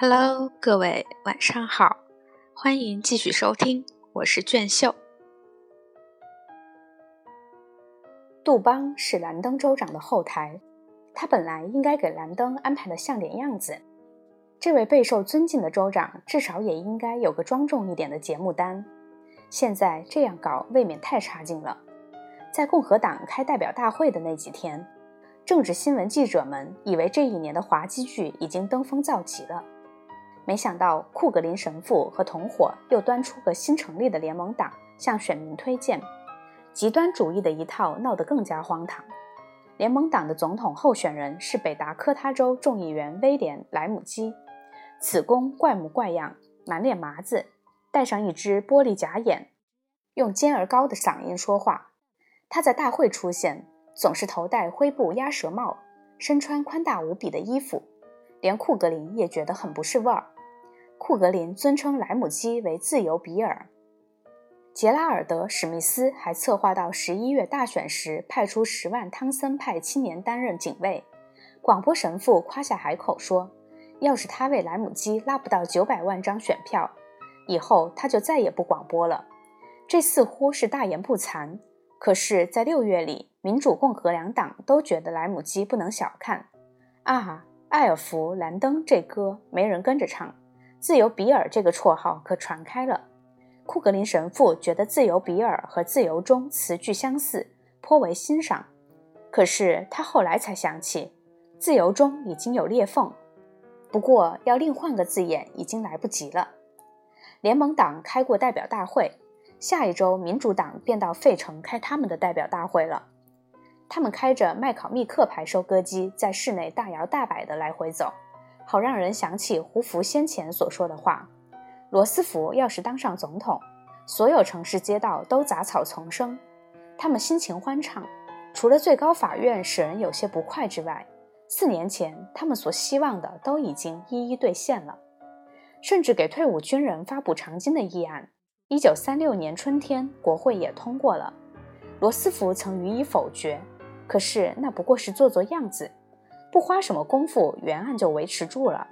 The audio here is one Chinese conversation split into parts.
Hello，各位晚上好，欢迎继续收听，我是卷秀。杜邦是兰登州长的后台，他本来应该给兰登安排的像点样子。这位备受尊敬的州长，至少也应该有个庄重一点的节目单。现在这样搞，未免太差劲了。在共和党开代表大会的那几天，政治新闻记者们以为这一年的滑稽剧已经登峰造极了。没想到库格林神父和同伙又端出个新成立的联盟党向选民推荐，极端主义的一套闹得更加荒唐。联盟党的总统候选人是北达科他州众议员威廉·莱姆基，此公怪模怪样，满脸麻子，戴上一只玻璃假眼，用尖而高的嗓音说话。他在大会出现，总是头戴灰布鸭舌帽，身穿宽大无比的衣服，连库格林也觉得很不是味儿。库格林尊称莱姆基为“自由比尔”。杰拉尔德·史密斯还策划到十一月大选时派出十万汤森派青年担任警卫。广播神父夸下海口说：“要是他为莱姆基拉不到九百万张选票，以后他就再也不广播了。”这似乎是大言不惭，可是，在六月里，民主、共和两党都觉得莱姆基不能小看。啊，艾尔弗·兰登这歌没人跟着唱。自由比尔这个绰号可传开了。库格林神父觉得自由比尔和自由中词句相似，颇为欣赏。可是他后来才想起，自由中已经有裂缝，不过要另换个字眼已经来不及了。联盟党开过代表大会，下一周民主党便到费城开他们的代表大会了。他们开着麦考密克牌收割机，在市内大摇大摆地来回走。好让人想起胡佛先前所说的话：罗斯福要是当上总统，所有城市街道都杂草丛生。他们心情欢畅，除了最高法院使人有些不快之外，四年前他们所希望的都已经一一兑现了。甚至给退伍军人发补偿金的议案，一九三六年春天国会也通过了。罗斯福曾予以否决，可是那不过是做做样子。不花什么功夫，原案就维持住了。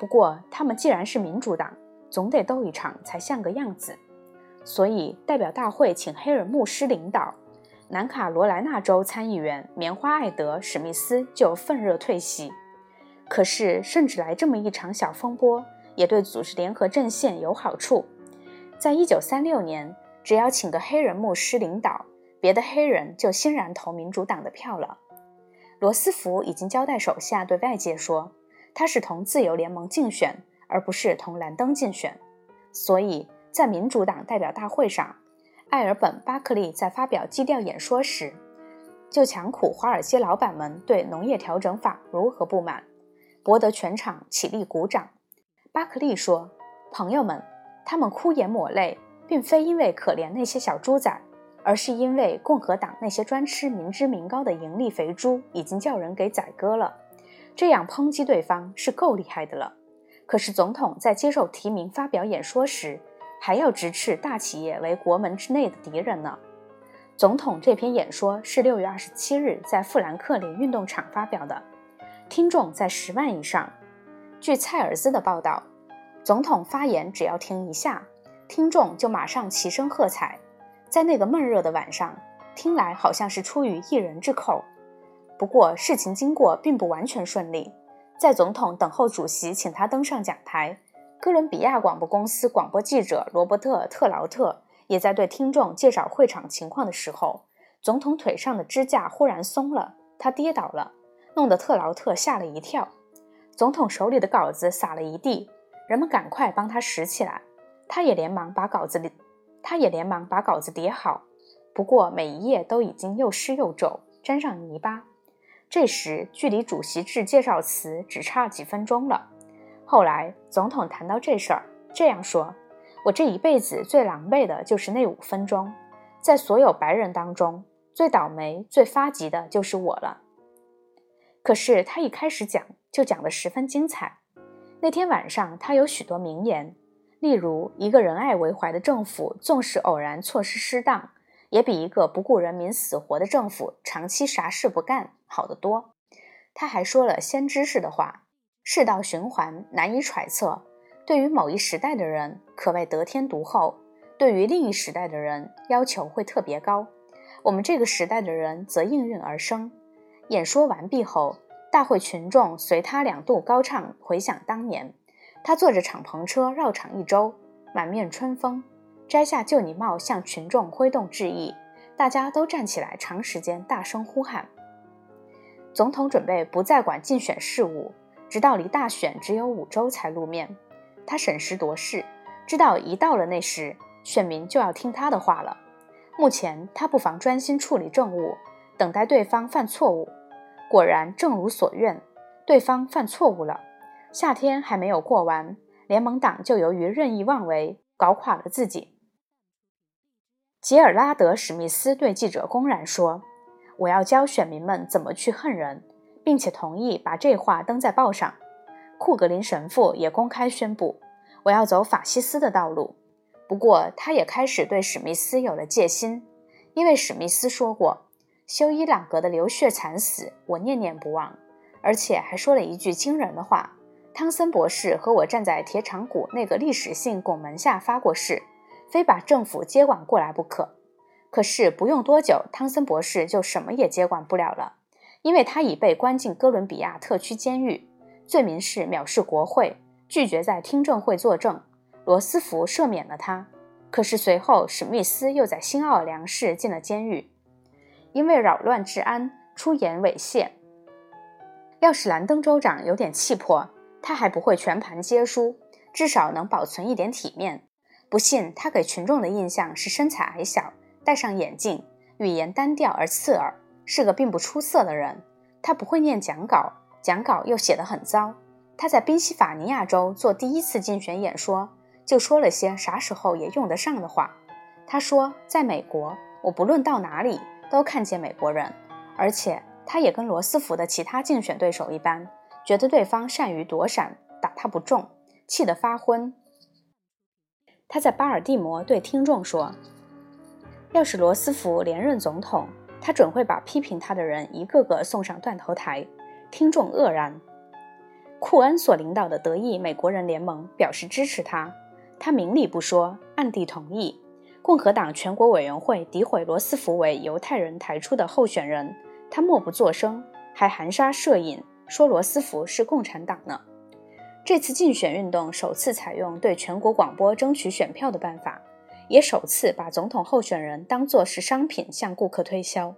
不过，他们既然是民主党，总得斗一场才像个样子。所以，代表大会请黑人牧师领导。南卡罗来纳州参议员棉花艾德·史密斯就愤热退席。可是，甚至来这么一场小风波，也对组织联合阵线有好处。在一九三六年，只要请个黑人牧师领导，别的黑人就欣然投民主党的票了。罗斯福已经交代手下对外界说，他是同自由联盟竞选，而不是同兰登竞选。所以在民主党代表大会上，艾尔本·巴克利在发表基调演说时，就强苦华尔街老板们对农业调整法如何不满，博得全场起立鼓掌。巴克利说：“朋友们，他们哭眼抹泪，并非因为可怜那些小猪仔。”而是因为共和党那些专吃民脂民膏的盈利肥猪已经叫人给宰割了，这样抨击对方是够厉害的了。可是总统在接受提名发表演说时，还要直斥大企业为国门之内的敌人呢。总统这篇演说是六月二十七日在富兰克林运动场发表的，听众在十万以上。据蔡尔兹的报道，总统发言只要停一下，听众就马上齐声喝彩。在那个闷热的晚上，听来好像是出于一人之口。不过事情经过并不完全顺利。在总统等候主席请他登上讲台，哥伦比亚广播公司广播记者罗伯特·特劳特也在对听众介绍会场情况的时候，总统腿上的支架忽然松了，他跌倒了，弄得特劳特吓了一跳。总统手里的稿子洒了一地，人们赶快帮他拾起来，他也连忙把稿子里。他也连忙把稿子叠好，不过每一页都已经又湿又皱，沾上泥巴。这时，距离主席致介绍词只差几分钟了。后来，总统谈到这事儿，这样说：“我这一辈子最狼狈的就是那五分钟，在所有白人当中，最倒霉、最发急的就是我了。”可是，他一开始讲就讲得十分精彩。那天晚上，他有许多名言。例如，一个仁爱为怀的政府，纵使偶然措施失当，也比一个不顾人民死活的政府长期啥事不干好得多。他还说了先知式的话：世道循环难以揣测，对于某一时代的人可谓得天独厚，对于另一时代的人要求会特别高。我们这个时代的人则应运而生。演说完毕后，大会群众随他两度高唱，回想当年。他坐着敞篷车绕场一周，满面春风，摘下旧礼帽向群众挥动致意。大家都站起来，长时间大声呼喊。总统准备不再管竞选事务，直到离大选只有五周才露面。他审时度势，知道一到了那时，选民就要听他的话了。目前他不妨专心处理政务，等待对方犯错误。果然，正如所愿，对方犯错误了。夏天还没有过完，联盟党就由于任意妄为搞垮了自己。杰尔拉德·史密斯对记者公然说：“我要教选民们怎么去恨人，并且同意把这话登在报上。”库格林神父也公开宣布：“我要走法西斯的道路。”不过，他也开始对史密斯有了戒心，因为史密斯说过。修伊朗格的流血惨死，我念念不忘，而且还说了一句惊人的话：汤森博士和我站在铁厂谷那个历史性拱门下发过誓，非把政府接管过来不可。可是不用多久，汤森博士就什么也接管不了了，因为他已被关进哥伦比亚特区监狱，罪名是藐视国会，拒绝在听证会作证。罗斯福赦免了他，可是随后史密斯又在新奥尔良市进了监狱。因为扰乱治安，出言猥亵。要是兰登州长有点气魄，他还不会全盘皆输，至少能保存一点体面。不信，他给群众的印象是身材矮小，戴上眼镜，语言单调而刺耳，是个并不出色的人。他不会念讲稿，讲稿又写得很糟。他在宾夕法尼亚州做第一次竞选演说，就说了些啥时候也用得上的话。他说：“在美国，我不论到哪里。”都看见美国人，而且他也跟罗斯福的其他竞选对手一般，觉得对方善于躲闪，打他不中，气得发昏。他在巴尔的摩对听众说：“要是罗斯福连任总统，他准会把批评他的人一个个送上断头台。”听众愕然。库恩所领导的德意美国人联盟表示支持他，他明里不说，暗地同意。共和党全国委员会诋毁罗斯福为犹太人抬出的候选人，他默不作声，还含沙射影说罗斯福是共产党呢。这次竞选运动首次采用对全国广播争取选票的办法，也首次把总统候选人当作是商品向顾客推销。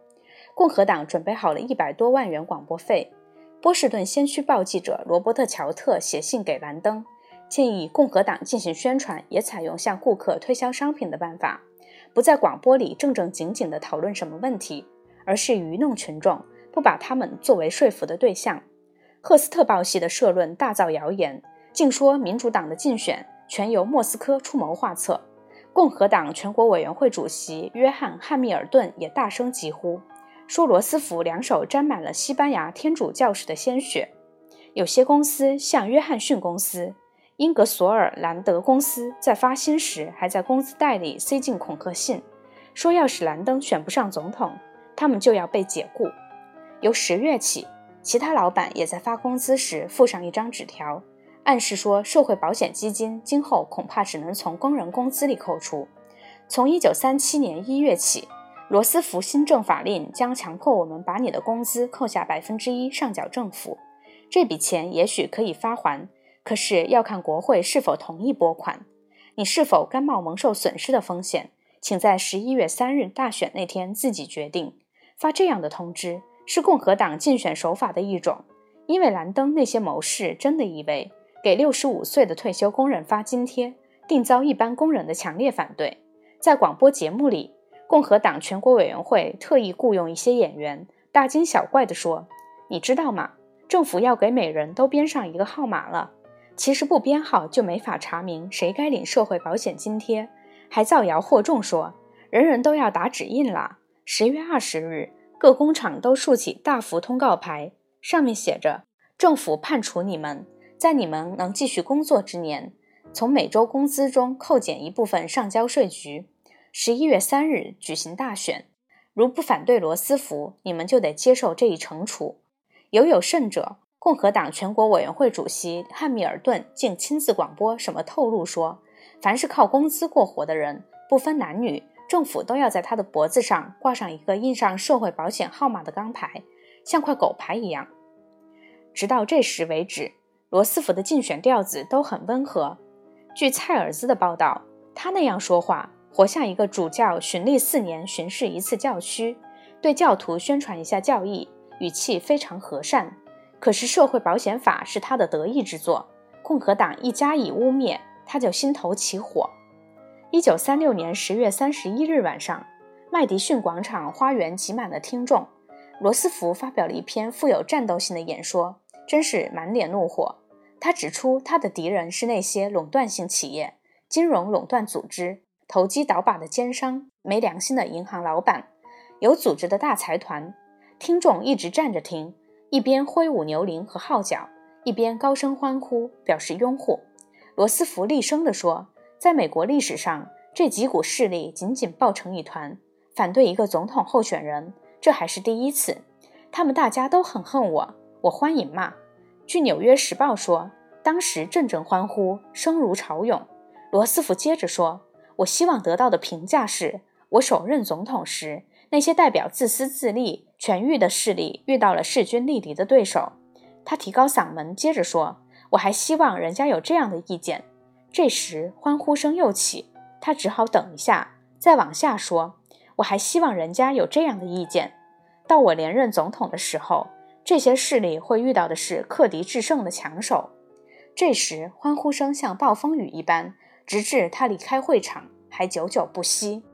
共和党准备好了一百多万元广播费。波士顿先驱报记者罗伯特·乔特写信给兰登。建议共和党进行宣传，也采用向顾客推销商品的办法，不在广播里正正经经地讨论什么问题，而是愚弄群众，不把他们作为说服的对象。赫斯特报系的社论大造谣言，竟说民主党的竞选全由莫斯科出谋划策。共和党全国委员会主席约翰·汉密尔顿也大声疾呼，说罗斯福两手沾满了西班牙天主教士的鲜血。有些公司，像约翰逊公司。英格索尔兰德公司在发薪时还在工资袋里塞进恐吓信，说要是兰登选不上总统，他们就要被解雇。由十月起，其他老板也在发工资时附上一张纸条，暗示说社会保险基金今后恐怕只能从工人工资里扣除。从一九三七年一月起，罗斯福新政法令将强迫我们把你的工资扣下百分之一上缴政府，这笔钱也许可以发还。可是要看国会是否同意拨款，你是否甘冒蒙受损失的风险，请在十一月三日大选那天自己决定。发这样的通知是共和党竞选手法的一种，因为兰登那些谋士真的以为给六十五岁的退休工人发津贴，定遭一般工人的强烈反对。在广播节目里，共和党全国委员会特意雇佣一些演员，大惊小怪地说：“你知道吗？政府要给每人都编上一个号码了。”其实不编号就没法查明谁该领社会保险津贴，还造谣惑众说人人都要打指印了。十月二十日，各工厂都竖起大幅通告牌，上面写着：“政府判处你们，在你们能继续工作之年，从每周工资中扣减一部分上交税局。十一月三日举行大选，如不反对罗斯福，你们就得接受这一惩处。有有甚者。”共和党全国委员会主席汉密尔顿竟亲自广播什么透露说，凡是靠工资过活的人，不分男女，政府都要在他的脖子上挂上一个印上社会保险号码的钢牌，像块狗牌一样。直到这时为止，罗斯福的竞选调子都很温和。据蔡尔兹的报道，他那样说话，活像一个主教巡历四年巡视一次教区，对教徒宣传一下教义，语气非常和善。可是社会保险法是他的得意之作，共和党一加以污蔑，他就心头起火。一九三六年十月三十一日晚上，麦迪逊广场花园挤满了听众。罗斯福发表了一篇富有战斗性的演说，真是满脸怒火。他指出，他的敌人是那些垄断性企业、金融垄断组织、投机倒把的奸商、没良心的银行老板、有组织的大财团。听众一直站着听。一边挥舞牛铃和号角，一边高声欢呼，表示拥护。罗斯福厉声地说：“在美国历史上，这几股势力紧紧抱成一团，反对一个总统候选人，这还是第一次。他们大家都很恨我，我欢迎骂。”据《纽约时报》说，当时阵阵欢呼，声如潮涌。罗斯福接着说：“我希望得到的评价是，我首任总统时。”那些代表自私自利、权欲的势力遇到了势均力敌的对手，他提高嗓门，接着说：“我还希望人家有这样的意见。”这时欢呼声又起，他只好等一下，再往下说：“我还希望人家有这样的意见。到我连任总统的时候，这些势力会遇到的是克敌制胜的强手。”这时欢呼声像暴风雨一般，直至他离开会场还久久不息。